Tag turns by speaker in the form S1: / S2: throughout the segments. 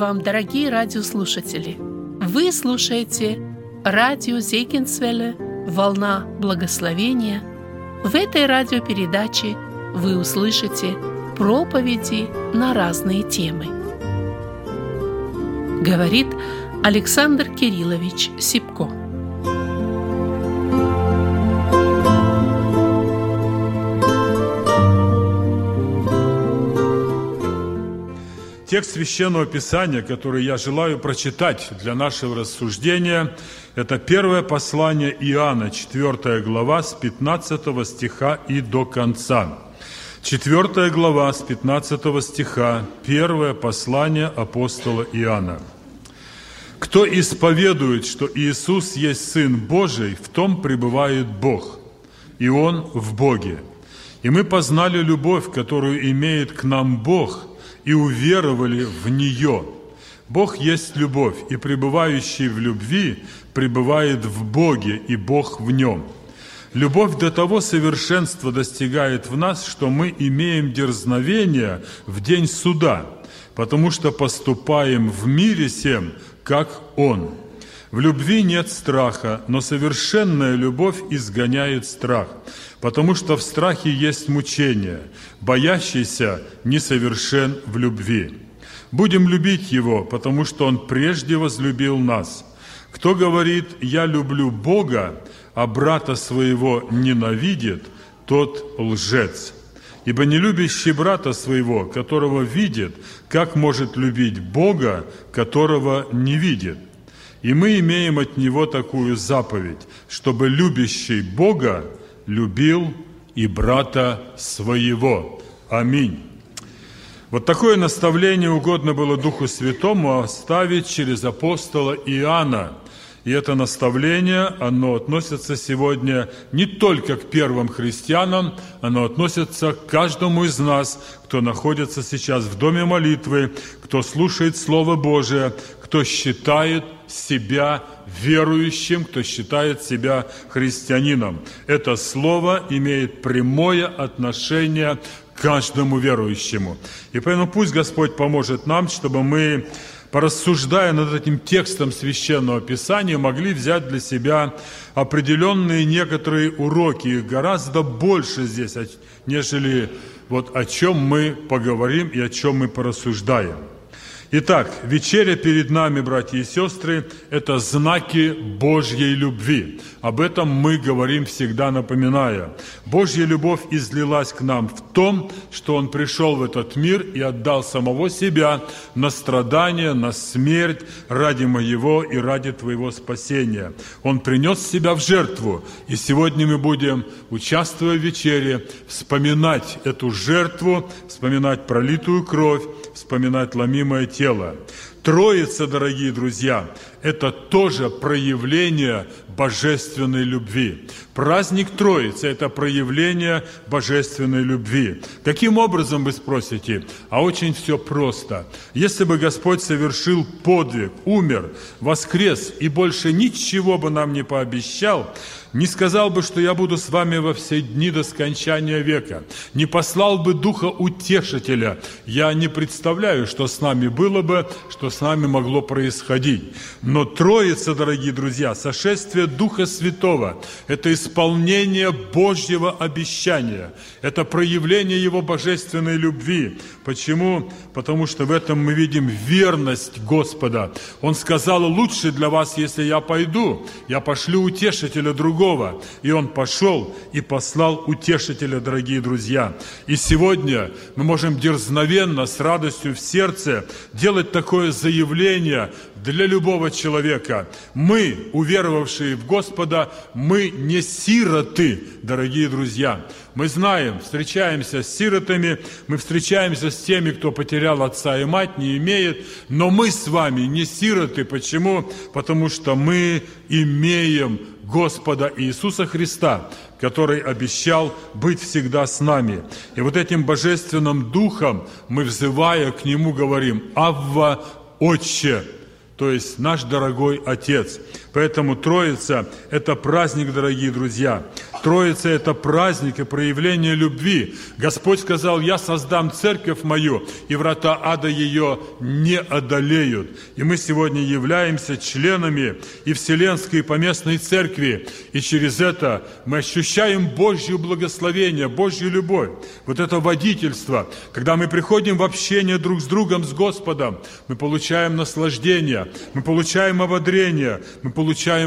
S1: Вам, дорогие радиослушатели! Вы слушаете радио Зейкинсвелле «Волна благословения». В этой радиопередаче вы услышите проповеди на разные темы. Говорит Александр Кириллович Сипко.
S2: Текст Священного Писания, который я желаю прочитать для нашего рассуждения, это первое послание Иоанна, 4 глава, с 15 стиха и до конца. 4 глава, с 15 стиха, первое послание апостола Иоанна. «Кто исповедует, что Иисус есть Сын Божий, в том пребывает Бог, и Он в Боге. И мы познали любовь, которую имеет к нам Бог – и уверовали в нее. Бог есть любовь, и пребывающий в любви пребывает в Боге, и Бог в нем. Любовь до того совершенства достигает в нас, что мы имеем дерзновение в день суда, потому что поступаем в мире всем, как Он. В любви нет страха, но совершенная любовь изгоняет страх, потому что в страхе есть мучение, боящийся несовершен в любви. Будем любить Его, потому что Он прежде возлюбил нас. Кто говорит «я люблю Бога», а брата своего ненавидит, тот лжец. Ибо не любящий брата своего, которого видит, как может любить Бога, которого не видит? И мы имеем от Него такую заповедь, чтобы любящий Бога любил и брата своего. Аминь. Вот такое наставление угодно было Духу Святому оставить через апостола Иоанна. И это наставление, оно относится сегодня не только к первым христианам, оно относится к каждому из нас, кто находится сейчас в доме молитвы, кто слушает Слово Божие, кто считает себя верующим, кто считает себя христианином. Это слово имеет прямое отношение к каждому верующему. И поэтому пусть Господь поможет нам, чтобы мы, порассуждая над этим текстом Священного Писания, могли взять для себя определенные некоторые уроки. Их гораздо больше здесь, нежели вот о чем мы поговорим и о чем мы порассуждаем. Итак, вечеря перед нами, братья и сестры, это знаки Божьей любви. Об этом мы говорим всегда, напоминая. Божья любовь излилась к нам в том, что Он пришел в этот мир и отдал самого себя на страдания, на смерть ради моего и ради твоего спасения. Он принес себя в жертву. И сегодня мы будем, участвуя в вечере, вспоминать эту жертву, вспоминать пролитую кровь, вспоминать ломимое тело. Троица, дорогие друзья, это тоже проявление божественной любви. Праздник Троицы – это проявление божественной любви. Каким образом, вы спросите? А очень все просто. Если бы Господь совершил подвиг, умер, воскрес и больше ничего бы нам не пообещал, не сказал бы, что я буду с вами во все дни до скончания века, не послал бы Духа Утешителя, я не представляю, что с нами было бы, что с нами могло происходить. Но Троица, дорогие друзья, сошествие Духа Святого – это исполнение Божьего обещания, это проявление Его божественной любви. Почему? Потому что в этом мы видим верность Господа. Он сказал, лучше для вас, если я пойду, я пошлю утешителя другого. И он пошел и послал утешителя, дорогие друзья. И сегодня мы можем дерзновенно, с радостью в сердце делать такое заявление для любого человека. Мы, уверовавшие в Господа, мы не сироты, дорогие друзья. Мы знаем, встречаемся с сиротами, мы встречаемся с теми, кто потерял отца и мать, не имеет, но мы с вами не сироты. Почему? Потому что мы имеем Господа Иисуса Христа, который обещал быть всегда с нами. И вот этим божественным духом мы, взывая к Нему, говорим «Авва, Отче!» То есть наш дорогой Отец. Поэтому Троица – это праздник, дорогие друзья. Троица – это праздник и проявление любви. Господь сказал, я создам церковь мою, и врата ада ее не одолеют. И мы сегодня являемся членами и Вселенской и Поместной Церкви, и через это мы ощущаем Божье благословение, Божью любовь. Вот это водительство, когда мы приходим в общение друг с другом, с Господом, мы получаем наслаждение, мы получаем ободрение, мы получаем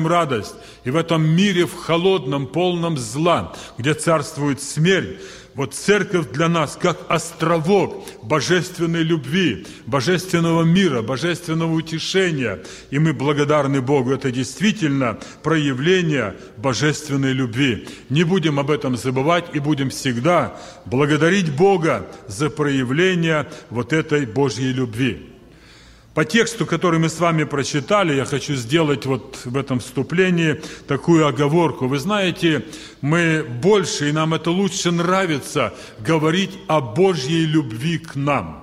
S2: радость. И в этом мире, в холодном, полном зла, где царствует смерть, вот церковь для нас как островок божественной любви, божественного мира, божественного утешения. И мы благодарны Богу. Это действительно проявление божественной любви. Не будем об этом забывать и будем всегда благодарить Бога за проявление вот этой Божьей любви. По тексту, который мы с вами прочитали, я хочу сделать вот в этом вступлении такую оговорку. Вы знаете, мы больше, и нам это лучше нравится, говорить о Божьей любви к нам –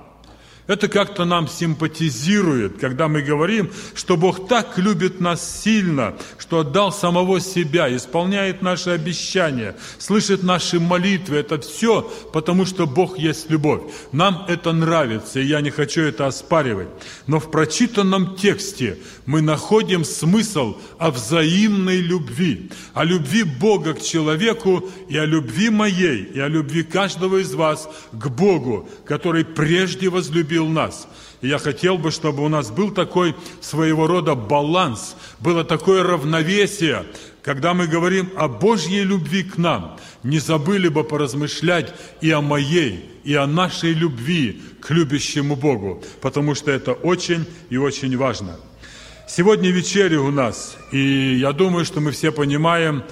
S2: это как-то нам симпатизирует, когда мы говорим, что Бог так любит нас сильно, что отдал самого себя, исполняет наши обещания, слышит наши молитвы. Это все потому, что Бог есть любовь. Нам это нравится, и я не хочу это оспаривать. Но в прочитанном тексте мы находим смысл о взаимной любви, о любви Бога к человеку и о любви моей, и о любви каждого из вас к Богу, который прежде возлюбил возлюбил нас. И я хотел бы, чтобы у нас был такой своего рода баланс, было такое равновесие, когда мы говорим о Божьей любви к нам, не забыли бы поразмышлять и о моей, и о нашей любви к любящему Богу, потому что это очень и очень важно. Сегодня вечеря у нас, и я думаю, что мы все понимаем,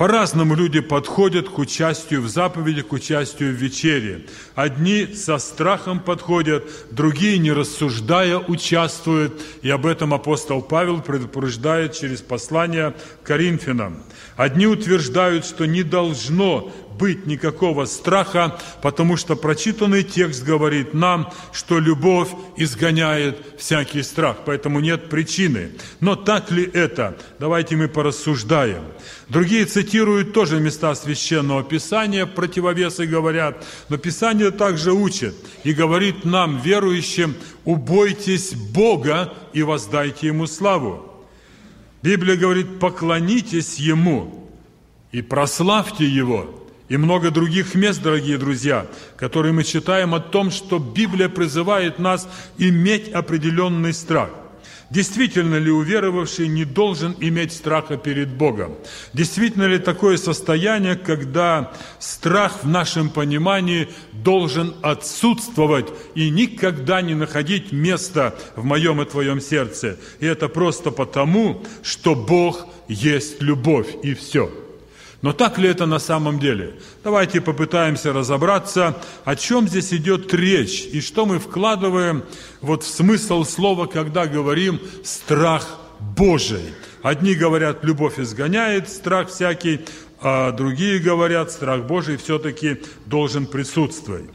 S2: по-разному люди подходят к участию в заповеди, к участию в вечере. Одни со страхом подходят, другие, не рассуждая, участвуют. И об этом апостол Павел предупреждает через послание Коринфянам. Одни утверждают, что не должно быть никакого страха, потому что прочитанный текст говорит нам, что любовь изгоняет всякий страх, поэтому нет причины. Но так ли это? Давайте мы порассуждаем. Другие цитируют тоже места Священного Писания, противовесы говорят, но Писание также учит и говорит нам, верующим, убойтесь Бога и воздайте Ему славу. Библия говорит, поклонитесь Ему и прославьте Его и много других мест, дорогие друзья, которые мы читаем о том, что Библия призывает нас иметь определенный страх. Действительно ли уверовавший не должен иметь страха перед Богом? Действительно ли такое состояние, когда страх в нашем понимании должен отсутствовать и никогда не находить места в моем и твоем сердце? И это просто потому, что Бог есть любовь, и все – но так ли это на самом деле? Давайте попытаемся разобраться, о чем здесь идет речь и что мы вкладываем вот в смысл слова, когда говорим «страх Божий». Одни говорят, любовь изгоняет страх всякий, а другие говорят, страх Божий все-таки должен присутствовать.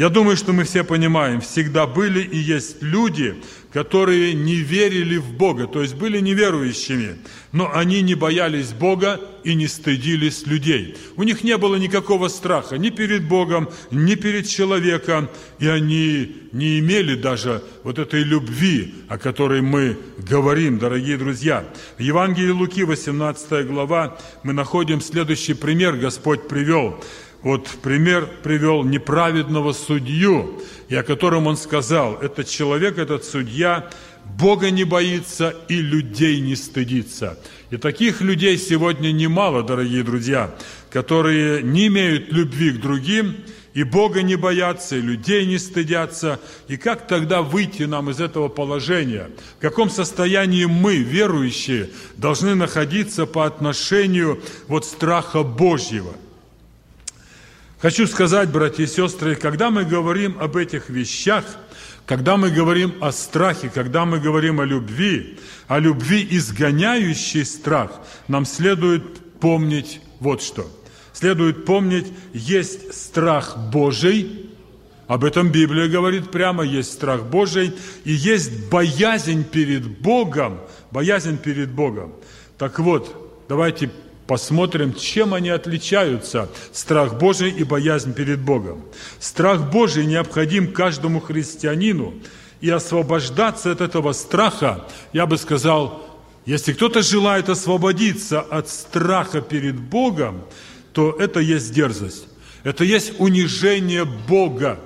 S2: Я думаю, что мы все понимаем, всегда были и есть люди, которые не верили в Бога, то есть были неверующими, но они не боялись Бога и не стыдились людей. У них не было никакого страха ни перед Богом, ни перед человеком, и они не имели даже вот этой любви, о которой мы говорим, дорогие друзья. В Евангелии Луки, 18 глава, мы находим следующий пример, Господь привел – вот пример привел неправедного судью, и о котором он сказал, этот человек, этот судья, Бога не боится и людей не стыдится. И таких людей сегодня немало, дорогие друзья, которые не имеют любви к другим, и Бога не боятся, и людей не стыдятся. И как тогда выйти нам из этого положения? В каком состоянии мы, верующие, должны находиться по отношению вот страха Божьего – Хочу сказать, братья и сестры, когда мы говорим об этих вещах, когда мы говорим о страхе, когда мы говорим о любви, о любви, изгоняющей страх, нам следует помнить вот что. Следует помнить, есть страх Божий, Об этом Библия говорит прямо, есть страх Божий и есть боязнь перед Богом, боязнь перед Богом. Так вот, давайте посмотрим, чем они отличаются, страх Божий и боязнь перед Богом. Страх Божий необходим каждому христианину, и освобождаться от этого страха, я бы сказал, если кто-то желает освободиться от страха перед Богом, то это есть дерзость. Это есть унижение Бога.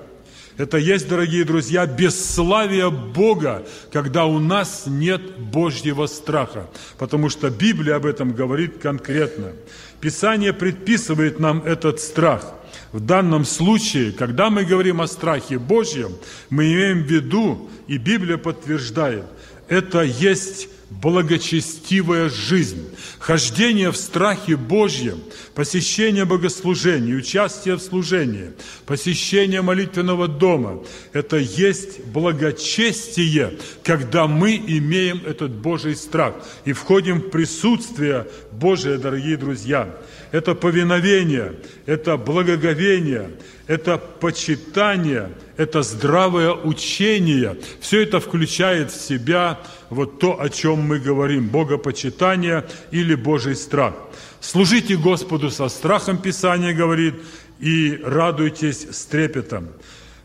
S2: Это есть, дорогие друзья, бесславие Бога, когда у нас нет Божьего страха. Потому что Библия об этом говорит конкретно. Писание предписывает нам этот страх. В данном случае, когда мы говорим о страхе Божьем, мы имеем в виду, и Библия подтверждает, это есть благочестивая жизнь, хождение в страхе Божьем, посещение богослужений, участие в служении, посещение молитвенного дома – это есть благочестие, когда мы имеем этот Божий страх и входим в присутствие Божие, дорогие друзья. Это повиновение, это благоговение, это почитание, это здравое учение. Все это включает в себя вот то, о чем мы говорим, богопочитание или Божий страх. Служите Господу со страхом, Писание говорит, и радуйтесь с трепетом.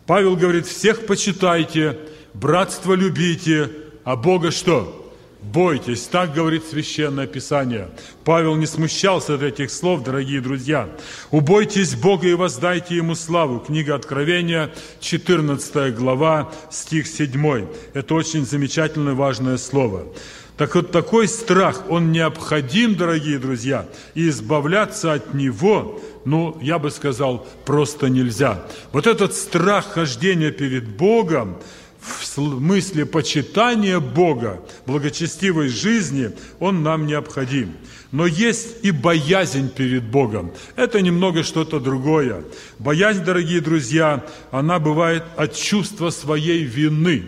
S2: Павел говорит, всех почитайте, братство любите, а Бога что? Бойтесь, так говорит Священное Писание. Павел не смущался от этих слов, дорогие друзья. Убойтесь Бога и воздайте Ему славу. Книга Откровения, 14 глава, стих 7. Это очень замечательное, важное слово. Так вот, такой страх, он необходим, дорогие друзья, и избавляться от него, ну, я бы сказал, просто нельзя. Вот этот страх хождения перед Богом, в смысле почитания Бога, благочестивой жизни, он нам необходим. Но есть и боязнь перед Богом. Это немного что-то другое. Боязнь, дорогие друзья, она бывает от чувства своей вины.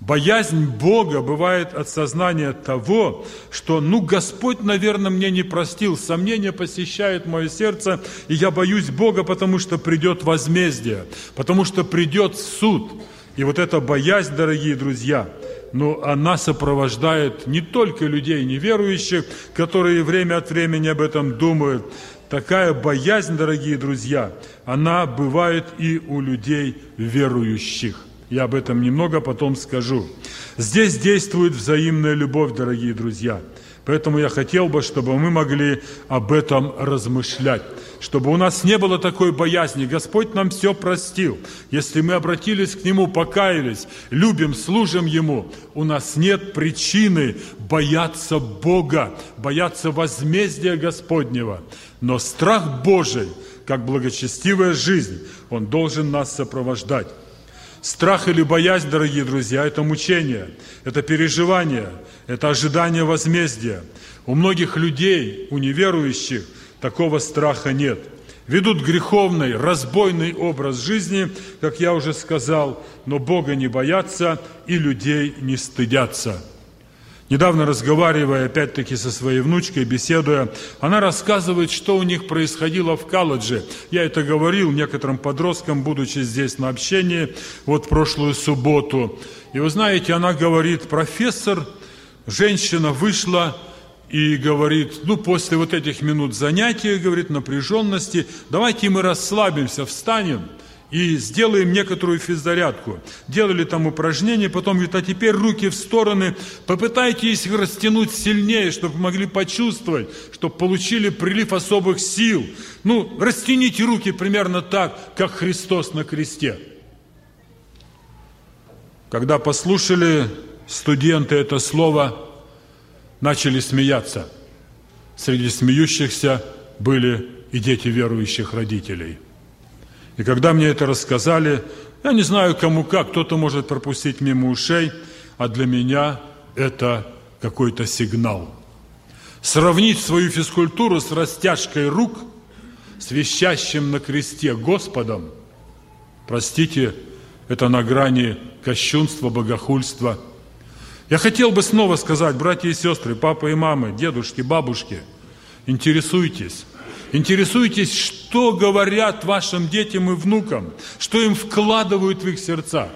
S2: Боязнь Бога бывает от сознания того, что, ну, Господь, наверное, мне не простил, сомнение посещает мое сердце, и я боюсь Бога, потому что придет возмездие, потому что придет суд – и вот эта боязнь, дорогие друзья, но она сопровождает не только людей неверующих, которые время от времени об этом думают. Такая боязнь, дорогие друзья, она бывает и у людей верующих. Я об этом немного потом скажу. Здесь действует взаимная любовь, дорогие друзья – Поэтому я хотел бы, чтобы мы могли об этом размышлять, чтобы у нас не было такой боязни. Господь нам все простил. Если мы обратились к Нему, покаялись, любим, служим Ему, у нас нет причины бояться Бога, бояться возмездия Господнего. Но страх Божий, как благочестивая жизнь, он должен нас сопровождать. Страх или боязнь, дорогие друзья, это мучение, это переживание, это ожидание возмездия. У многих людей, у неверующих, такого страха нет. Ведут греховный, разбойный образ жизни, как я уже сказал, но Бога не боятся и людей не стыдятся – Недавно разговаривая опять-таки со своей внучкой, беседуя, она рассказывает, что у них происходило в колледже. Я это говорил некоторым подросткам, будучи здесь на общении, вот прошлую субботу. И вы знаете, она говорит, профессор, женщина вышла и говорит, ну, после вот этих минут занятия, говорит, напряженности, давайте мы расслабимся, встанем – и сделаем некоторую физзарядку. Делали там упражнения, потом говорит, а теперь руки в стороны, попытайтесь их растянуть сильнее, чтобы могли почувствовать, чтобы получили прилив особых сил. Ну, растяните руки примерно так, как Христос на кресте. Когда послушали студенты это слово, начали смеяться. Среди смеющихся были и дети верующих родителей – и когда мне это рассказали, я не знаю кому как, кто-то может пропустить мимо ушей, а для меня это какой-то сигнал. Сравнить свою физкультуру с растяжкой рук, с вещащим на кресте Господом, простите, это на грани кощунства, богохульства. Я хотел бы снова сказать, братья и сестры, папа и мамы, дедушки, бабушки, интересуйтесь, Интересуйтесь, что говорят вашим детям и внукам, что им вкладывают в их сердца.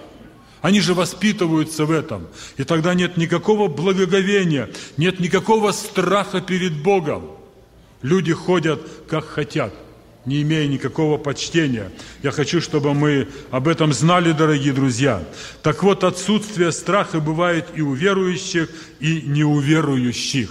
S2: Они же воспитываются в этом. И тогда нет никакого благоговения, нет никакого страха перед Богом. Люди ходят, как хотят, не имея никакого почтения. Я хочу, чтобы мы об этом знали, дорогие друзья. Так вот, отсутствие страха бывает и у верующих, и неуверующих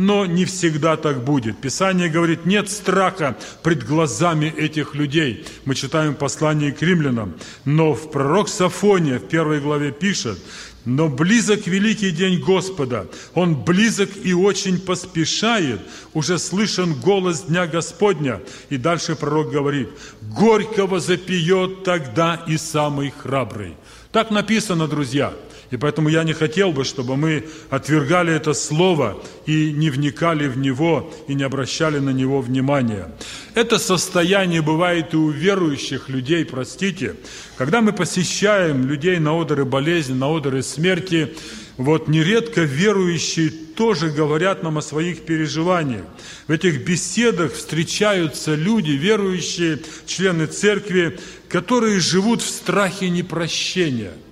S2: но не всегда так будет. Писание говорит, нет страха пред глазами этих людей. Мы читаем послание к римлянам. Но в пророк Сафония в первой главе пишет, но близок великий день Господа, Он близок и очень поспешает, уже слышен голос Дня Господня. И дальше пророк говорит, горького запьет тогда и самый храбрый. Так написано, друзья – и поэтому я не хотел бы, чтобы мы отвергали это слово и не вникали в него, и не обращали на него внимания. Это состояние бывает и у верующих людей, простите. Когда мы посещаем людей на одеры болезни, на одеры смерти, вот нередко верующие тоже говорят нам о своих переживаниях. В этих беседах встречаются люди, верующие, члены церкви, которые живут в страхе непрощения –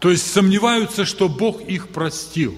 S2: то есть сомневаются, что Бог их простил.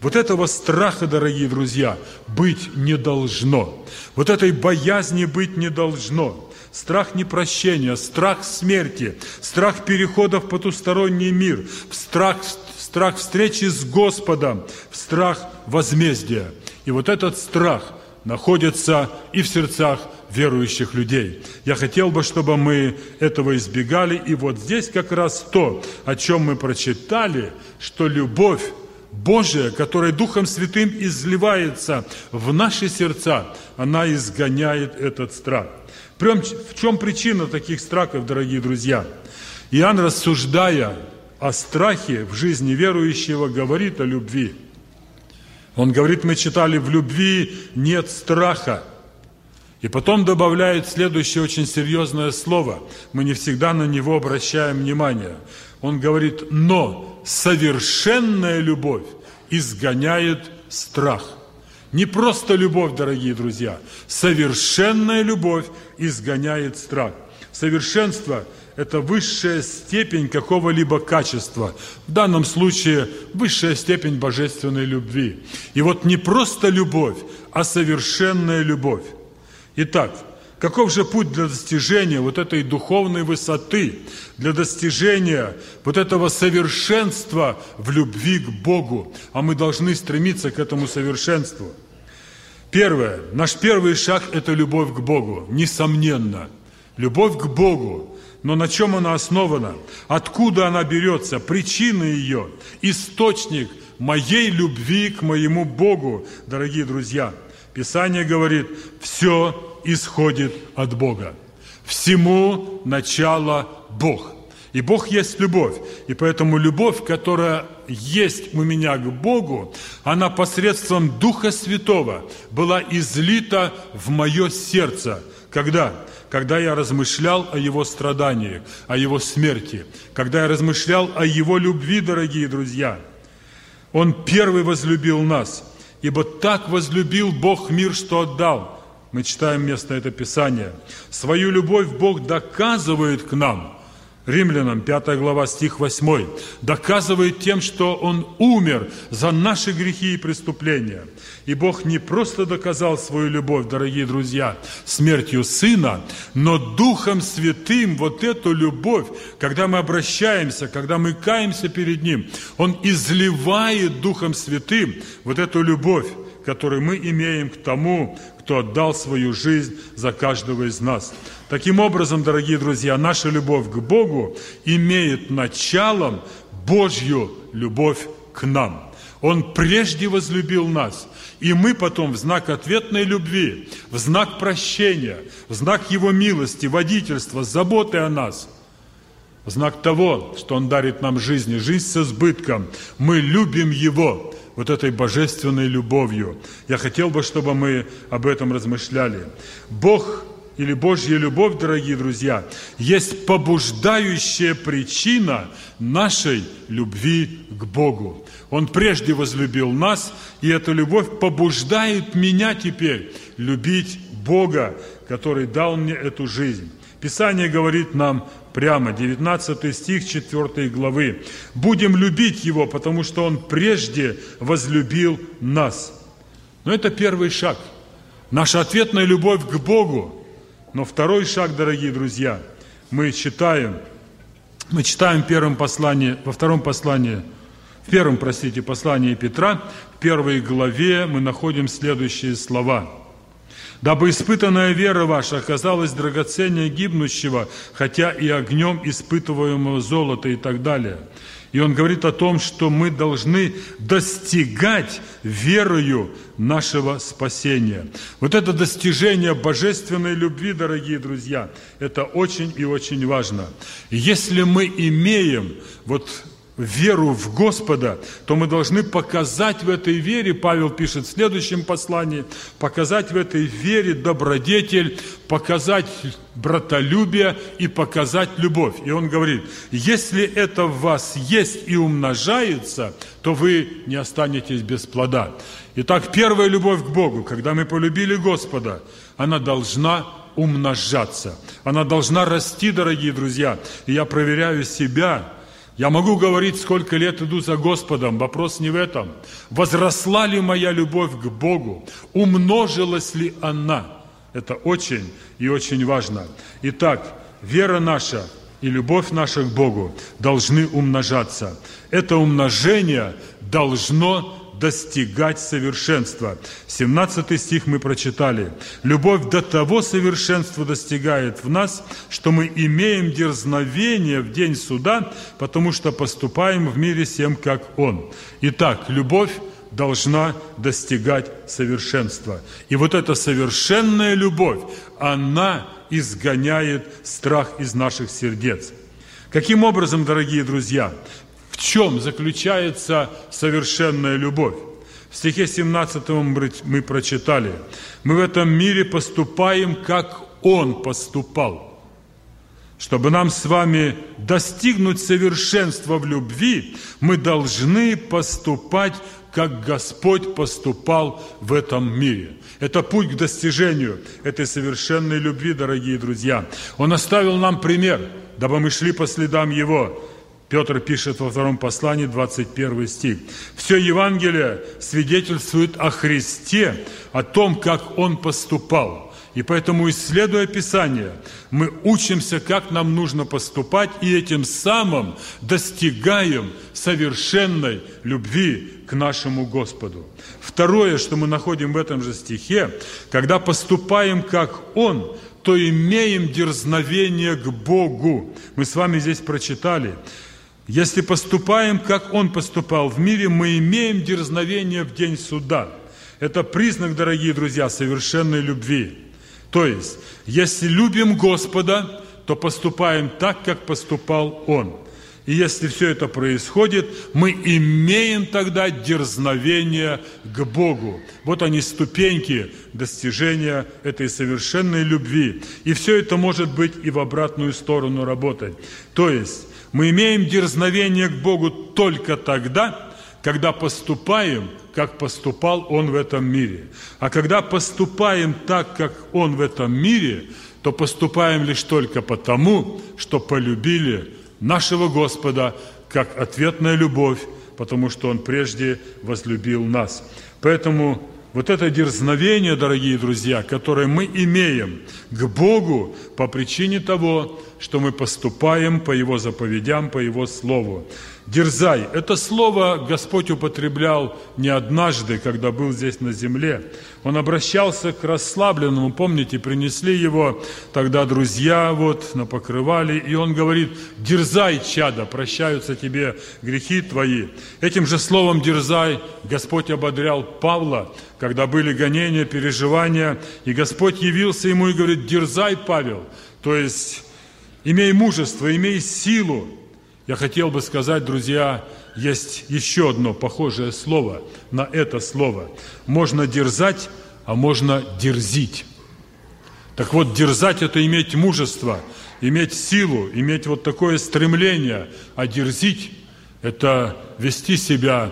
S2: Вот этого страха, дорогие друзья, быть не должно. Вот этой боязни быть не должно. Страх непрощения, страх смерти, страх перехода в потусторонний мир, страх, страх встречи с Господом, страх возмездия. И вот этот страх находится и в сердцах верующих людей. Я хотел бы, чтобы мы этого избегали. И вот здесь как раз то, о чем мы прочитали, что любовь Божия, которая Духом Святым изливается в наши сердца, она изгоняет этот страх. Прям в чем причина таких страхов, дорогие друзья? Иоанн, рассуждая о страхе в жизни верующего, говорит о любви. Он говорит, мы читали, в любви нет страха, и потом добавляет следующее очень серьезное слово. Мы не всегда на него обращаем внимание. Он говорит, но совершенная любовь изгоняет страх. Не просто любовь, дорогие друзья, совершенная любовь изгоняет страх. Совершенство – это высшая степень какого-либо качества. В данном случае высшая степень божественной любви. И вот не просто любовь, а совершенная любовь. Итак, каков же путь для достижения вот этой духовной высоты, для достижения вот этого совершенства в любви к Богу? А мы должны стремиться к этому совершенству. Первое, наш первый шаг – это любовь к Богу, несомненно. Любовь к Богу. Но на чем она основана? Откуда она берется? Причина ее, источник моей любви к моему Богу, дорогие друзья. Писание говорит, все исходит от Бога. Всему начало Бог. И Бог есть любовь. И поэтому любовь, которая есть у меня к Богу, она посредством Духа Святого была излита в мое сердце. Когда? Когда я размышлял о Его страданиях, о Его смерти, когда я размышлял о Его любви, дорогие друзья. Он первый возлюбил нас, ибо так возлюбил Бог мир, что отдал – мы читаем место это Писание. Свою любовь Бог доказывает к нам. Римлянам 5 глава стих 8. Доказывает тем, что Он умер за наши грехи и преступления. И Бог не просто доказал свою любовь, дорогие друзья, смертью Сына, но Духом Святым вот эту любовь, когда мы обращаемся, когда мы каемся перед Ним, Он изливает Духом Святым вот эту любовь, которую мы имеем к тому, кто отдал свою жизнь за каждого из нас. Таким образом, дорогие друзья, наша любовь к Богу имеет началом Божью любовь к нам. Он прежде возлюбил нас, и мы потом в знак ответной любви, в знак прощения, в знак Его милости, водительства, заботы о нас, в знак того, что Он дарит нам жизнь, жизнь с избытком, мы любим Его, вот этой божественной любовью. Я хотел бы, чтобы мы об этом размышляли. Бог или Божья любовь, дорогие друзья, есть побуждающая причина нашей любви к Богу. Он прежде возлюбил нас, и эта любовь побуждает меня теперь любить Бога, который дал мне эту жизнь. Писание говорит нам прямо, 19 стих 4 главы. «Будем любить Его, потому что Он прежде возлюбил нас». Но это первый шаг. Наша ответная любовь к Богу. Но второй шаг, дорогие друзья, мы читаем, мы читаем первом послании, во втором послании, в первом, простите, послании Петра, в первой главе мы находим следующие слова – дабы испытанная вера ваша оказалась драгоценнее гибнущего, хотя и огнем испытываемого золота и так далее. И он говорит о том, что мы должны достигать верою нашего спасения. Вот это достижение божественной любви, дорогие друзья, это очень и очень важно. Если мы имеем вот веру в Господа, то мы должны показать в этой вере, Павел пишет в следующем послании, показать в этой вере добродетель, показать братолюбие и показать любовь. И он говорит, если это в вас есть и умножается, то вы не останетесь без плода. Итак, первая любовь к Богу, когда мы полюбили Господа, она должна умножаться. Она должна расти, дорогие друзья. И я проверяю себя, я могу говорить, сколько лет иду за Господом. Вопрос не в этом. Возросла ли моя любовь к Богу? Умножилась ли она? Это очень и очень важно. Итак, вера наша и любовь наша к Богу должны умножаться. Это умножение должно достигать совершенства. 17 стих мы прочитали. «Любовь до того совершенства достигает в нас, что мы имеем дерзновение в день суда, потому что поступаем в мире всем, как Он». Итак, любовь должна достигать совершенства. И вот эта совершенная любовь, она изгоняет страх из наших сердец. Каким образом, дорогие друзья? В чем заключается совершенная любовь? В стихе 17 мы прочитали, мы в этом мире поступаем, как Он поступал. Чтобы нам с вами достигнуть совершенства в любви, мы должны поступать, как Господь поступал в этом мире. Это путь к достижению этой совершенной любви, дорогие друзья. Он оставил нам пример, дабы мы шли по следам Его. Петр пишет во втором послании, 21 стих. Все Евангелие свидетельствует о Христе, о том, как Он поступал. И поэтому, исследуя Писание, мы учимся, как нам нужно поступать, и этим самым достигаем совершенной любви к нашему Господу. Второе, что мы находим в этом же стихе, когда поступаем, как Он, то имеем дерзновение к Богу. Мы с вами здесь прочитали – если поступаем, как Он поступал в мире, мы имеем дерзновение в день суда. Это признак, дорогие друзья, совершенной любви. То есть, если любим Господа, то поступаем так, как поступал Он. И если все это происходит, мы имеем тогда дерзновение к Богу. Вот они ступеньки достижения этой совершенной любви. И все это может быть и в обратную сторону работать. То есть мы имеем дерзновение к Богу только тогда, когда поступаем, как поступал Он в этом мире. А когда поступаем так, как Он в этом мире, то поступаем лишь только потому, что полюбили нашего Господа как ответная любовь, потому что Он прежде возлюбил нас. Поэтому вот это дерзновение, дорогие друзья, которое мы имеем к Богу по причине того, что мы поступаем по Его заповедям, по Его Слову. Дерзай. Это слово Господь употреблял не однажды, когда был здесь на земле. Он обращался к расслабленному, помните, принесли его тогда друзья вот на покрывали, и он говорит, дерзай, чада, прощаются тебе грехи твои. Этим же словом дерзай Господь ободрял Павла, когда были гонения, переживания, и Господь явился ему и говорит, дерзай, Павел, то есть имей мужество, имей силу, я хотел бы сказать, друзья, есть еще одно похожее слово на это слово. Можно дерзать, а можно дерзить. Так вот, дерзать – это иметь мужество, иметь силу, иметь вот такое стремление, а дерзить – это вести себя,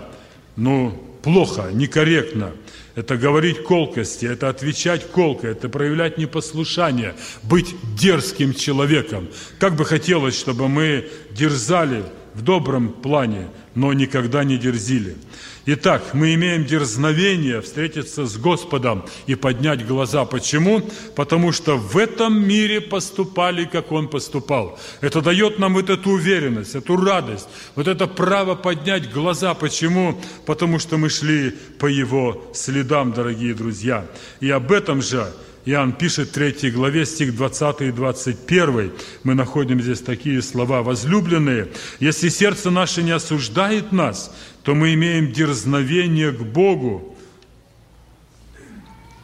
S2: ну, плохо, некорректно. Это говорить колкости, это отвечать колко, это проявлять непослушание, быть дерзким человеком. Как бы хотелось, чтобы мы дерзали в добром плане, но никогда не дерзили. Итак, мы имеем дерзновение встретиться с Господом и поднять глаза. Почему? Потому что в этом мире поступали, как Он поступал. Это дает нам вот эту уверенность, эту радость, вот это право поднять глаза. Почему? Потому что мы шли по Его следам, дорогие друзья. И об этом же Иоанн пишет в 3 главе, стих 20 и 21. Мы находим здесь такие слова. «Возлюбленные, если сердце наше не осуждает нас, то мы имеем дерзновение к Богу.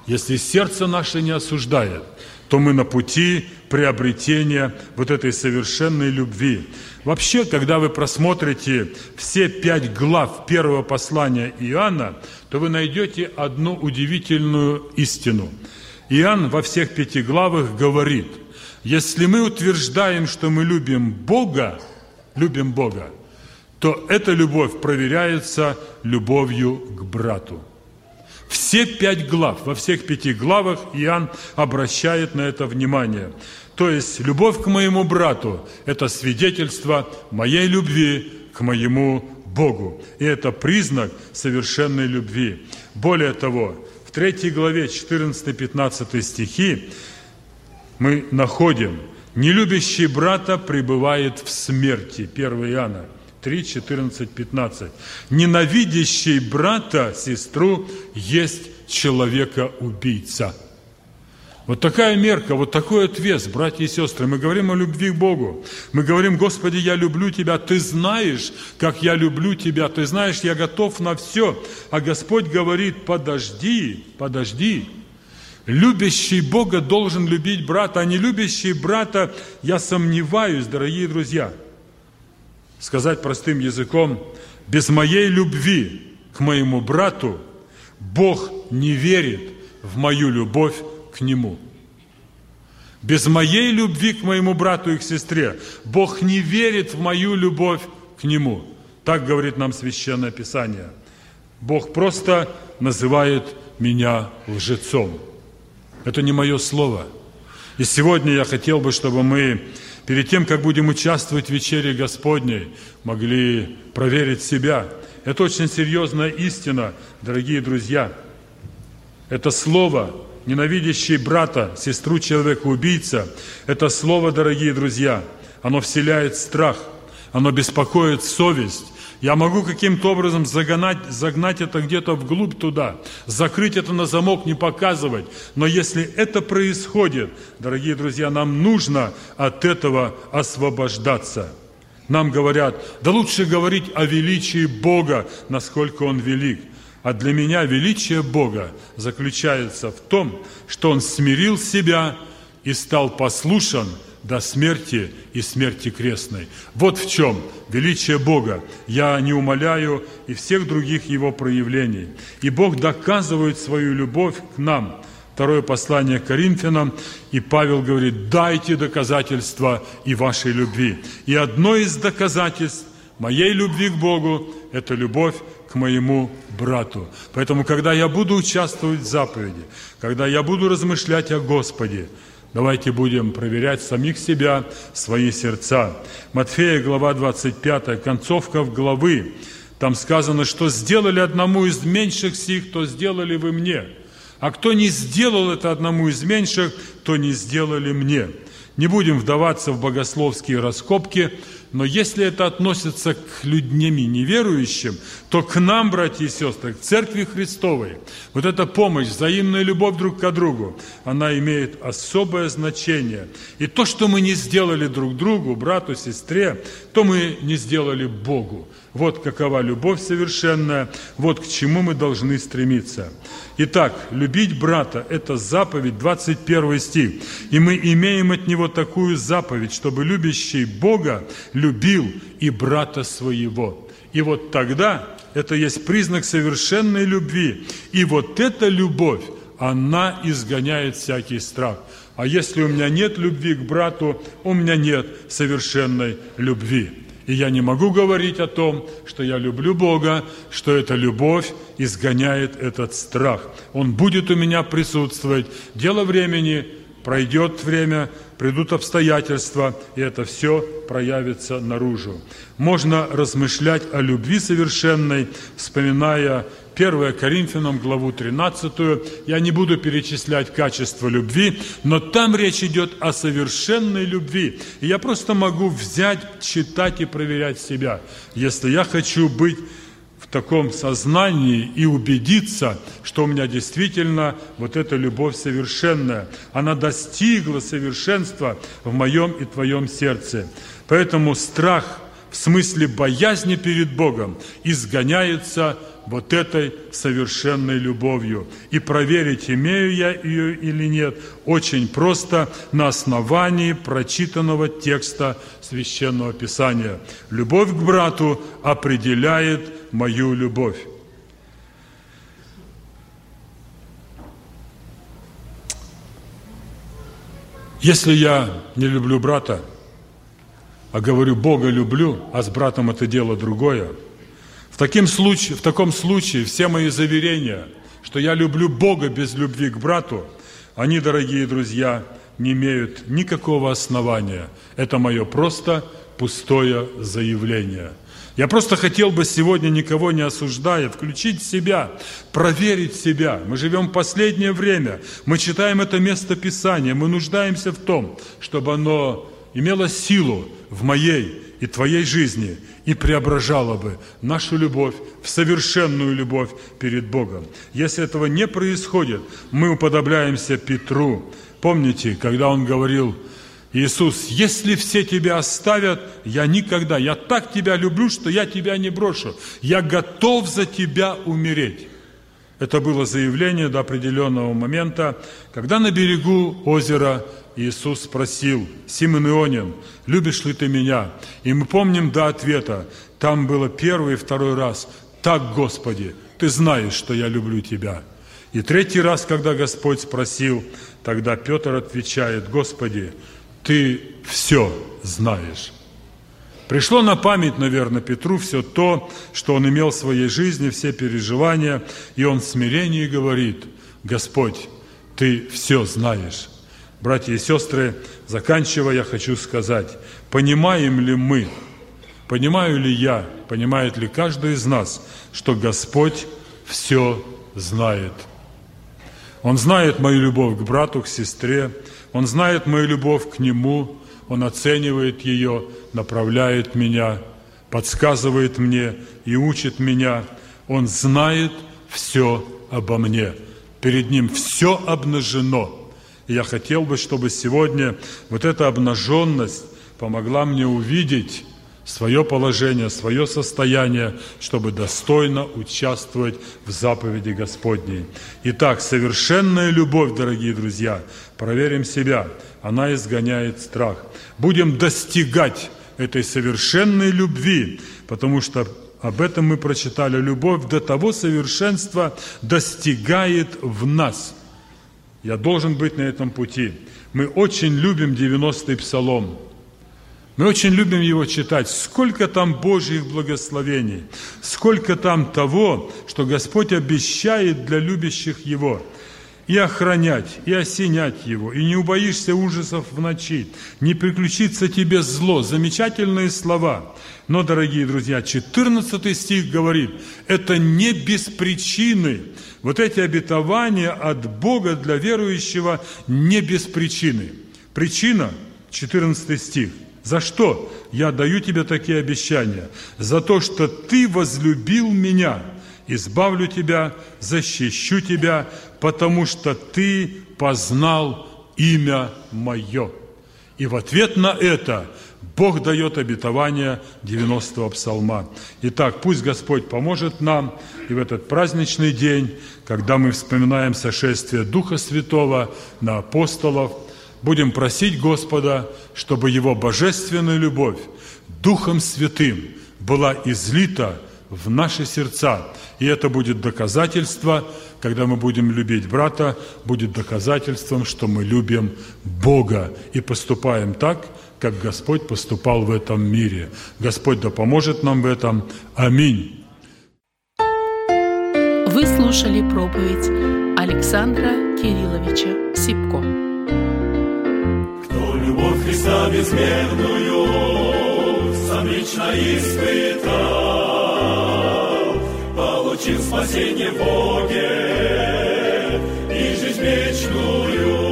S2: Если сердце наше не осуждает, то мы на пути приобретения вот этой совершенной любви. Вообще, когда вы просмотрите все пять глав первого послания Иоанна, то вы найдете одну удивительную истину. Иоанн во всех пяти главах говорит, если мы утверждаем, что мы любим Бога, любим Бога, то эта любовь проверяется любовью к брату. Все пять глав, во всех пяти главах Иоанн обращает на это внимание. То есть любовь к моему брату – это свидетельство моей любви к моему Богу. И это признак совершенной любви. Более того, в третьей главе 14-15 стихи мы находим «Нелюбящий брата пребывает в смерти» 1 Иоанна – 3, 14, 15. Ненавидящий брата, сестру, есть человека-убийца. Вот такая мерка, вот такой отвес, братья и сестры. Мы говорим о любви к Богу. Мы говорим, Господи, я люблю Тебя. Ты знаешь, как я люблю Тебя. Ты знаешь, я готов на все. А Господь говорит, подожди, подожди. Любящий Бога должен любить брата, а не любящий брата, я сомневаюсь, дорогие друзья – сказать простым языком, без моей любви к моему брату Бог не верит в мою любовь к нему. Без моей любви к моему брату и к сестре Бог не верит в мою любовь к нему. Так говорит нам Священное Писание. Бог просто называет меня лжецом. Это не мое слово. И сегодня я хотел бы, чтобы мы перед тем, как будем участвовать в вечере Господней, могли проверить себя. Это очень серьезная истина, дорогие друзья. Это слово, ненавидящий брата, сестру человека-убийца, это слово, дорогие друзья, оно вселяет страх, оно беспокоит совесть, я могу каким-то образом загнать, загнать это где-то вглубь туда, закрыть это на замок, не показывать. Но если это происходит, дорогие друзья, нам нужно от этого освобождаться. Нам говорят, да лучше говорить о величии Бога, насколько Он велик. А для меня величие Бога заключается в том, что Он смирил себя и стал послушен до смерти и смерти крестной. Вот в чем величие Бога. Я не умоляю и всех других Его проявлений. И Бог доказывает свою любовь к нам. Второе послание к Коринфянам, и Павел говорит, дайте доказательства и вашей любви. И одно из доказательств моей любви к Богу – это любовь к моему брату. Поэтому, когда я буду участвовать в заповеди, когда я буду размышлять о Господе, Давайте будем проверять самих себя, свои сердца. Матфея, глава 25, концовка в главы. Там сказано, что сделали одному из меньших сих, то сделали вы мне. А кто не сделал это одному из меньших, то не сделали мне. Не будем вдаваться в богословские раскопки, но если это относится к людям неверующим, то к нам, братья и сестры, к Церкви Христовой, вот эта помощь, взаимная любовь друг к другу, она имеет особое значение. И то, что мы не сделали друг другу, брату, сестре, то мы не сделали Богу. Вот какова любовь совершенная, вот к чему мы должны стремиться. Итак, любить брата – это заповедь, 21 стих. И мы имеем от него такую заповедь, чтобы любящий Бога любил и брата своего. И вот тогда это есть признак совершенной любви. И вот эта любовь, она изгоняет всякий страх. А если у меня нет любви к брату, у меня нет совершенной любви. И я не могу говорить о том, что я люблю Бога, что эта любовь изгоняет этот страх. Он будет у меня присутствовать. Дело времени, пройдет время, придут обстоятельства, и это все проявится наружу. Можно размышлять о любви совершенной, вспоминая 1 Коринфянам, главу 13. Я не буду перечислять качество любви, но там речь идет о совершенной любви. И я просто могу взять, читать и проверять себя. Если я хочу быть в таком сознании и убедиться, что у меня действительно вот эта любовь совершенная. Она достигла совершенства в моем и твоем сердце. Поэтому страх в смысле боязни перед Богом изгоняется вот этой совершенной любовью. И проверить, имею я ее или нет, очень просто на основании прочитанного текста Священного Писания. Любовь к брату определяет мою любовь. Если я не люблю брата, а говорю, Бога люблю, а с братом это дело другое – в, таким случае, в таком случае все мои заверения, что я люблю Бога без любви к брату, они, дорогие друзья, не имеют никакого основания. Это мое просто пустое заявление. Я просто хотел бы сегодня, никого не осуждая, включить себя, проверить себя. Мы живем последнее время, мы читаем это место Писания, мы нуждаемся в том, чтобы оно имело силу в моей и твоей жизни и преображало бы нашу любовь в совершенную любовь перед Богом. Если этого не происходит, мы уподобляемся Петру. Помните, когда он говорил, Иисус, если все тебя оставят, я никогда, я так тебя люблю, что я тебя не брошу. Я готов за тебя умереть. Это было заявление до определенного момента, когда на берегу озера Иисус спросил, Симон Ионин, любишь ли ты меня? И мы помним до ответа, там было первый и второй раз, так, Господи, ты знаешь, что я люблю тебя. И третий раз, когда Господь спросил, тогда Петр отвечает, Господи, ты все знаешь. Пришло на память, наверное, Петру все то, что он имел в своей жизни, все переживания, и он в смирении говорит, Господь, ты все знаешь. Братья и сестры, заканчивая, я хочу сказать, понимаем ли мы, понимаю ли я, понимает ли каждый из нас, что Господь все знает. Он знает мою любовь к брату, к сестре, Он знает мою любовь к Нему, Он оценивает ее, направляет меня, подсказывает мне и учит меня. Он знает все обо мне. Перед Ним все обнажено – и я хотел бы, чтобы сегодня вот эта обнаженность помогла мне увидеть свое положение, свое состояние, чтобы достойно участвовать в заповеди Господней. Итак, совершенная любовь, дорогие друзья, проверим себя, она изгоняет страх. Будем достигать этой совершенной любви, потому что об этом мы прочитали. Любовь до того совершенства достигает в нас – я должен быть на этом пути. Мы очень любим 90-й псалом. Мы очень любим его читать. Сколько там Божьих благословений, сколько там того, что Господь обещает для любящих Его. И охранять, и осенять Его, и не убоишься ужасов в ночи, не приключится тебе зло. Замечательные слова. Но, дорогие друзья, 14 стих говорит, это не без причины – вот эти обетования от Бога для верующего не без причины. Причина, 14 стих. За что я даю тебе такие обещания? За то, что ты возлюбил меня, избавлю тебя, защищу тебя, потому что ты познал имя мое. И в ответ на это Бог дает обетование 90-го псалма. Итак, пусть Господь поможет нам и в этот праздничный день, когда мы вспоминаем сошествие Духа Святого на апостолов, будем просить Господа, чтобы Его божественная любовь Духом Святым была излита в наши сердца. И это будет доказательство, когда мы будем любить брата, будет доказательством, что мы любим Бога и поступаем так, как Господь поступал в этом мире. Господь да поможет нам в этом. Аминь.
S1: Вы слушали проповедь Александра Кирилловича Сипко.
S3: Кто любовь Христа безмерную сам лично испытал, получил спасение в Боге и жизнь вечную,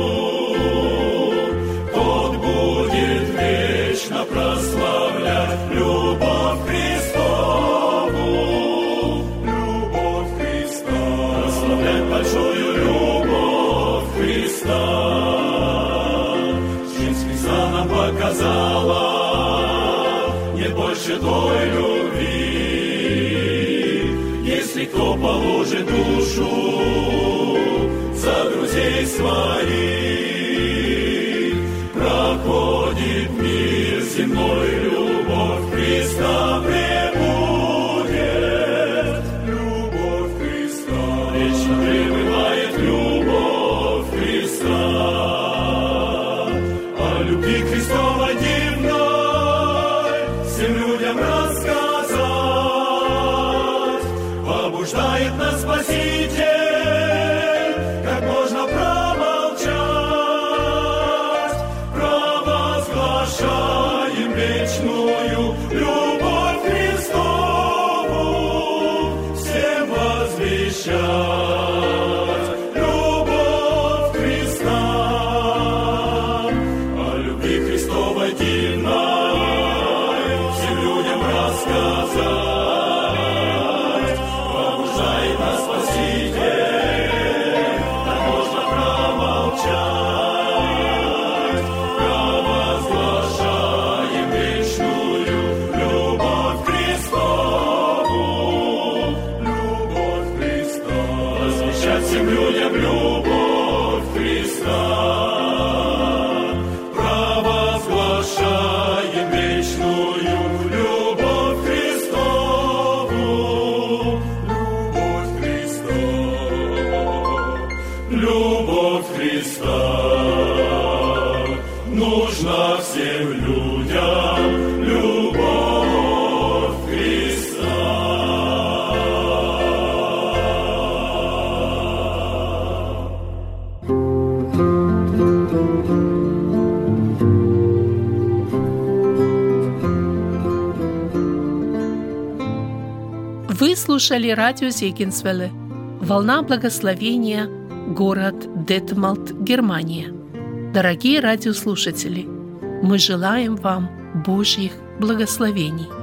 S3: душу. За друзей своих,
S1: слушали радио Зегенсвелле «Волна благословения», город Детмалт, Германия. Дорогие радиослушатели, мы желаем вам Божьих благословений.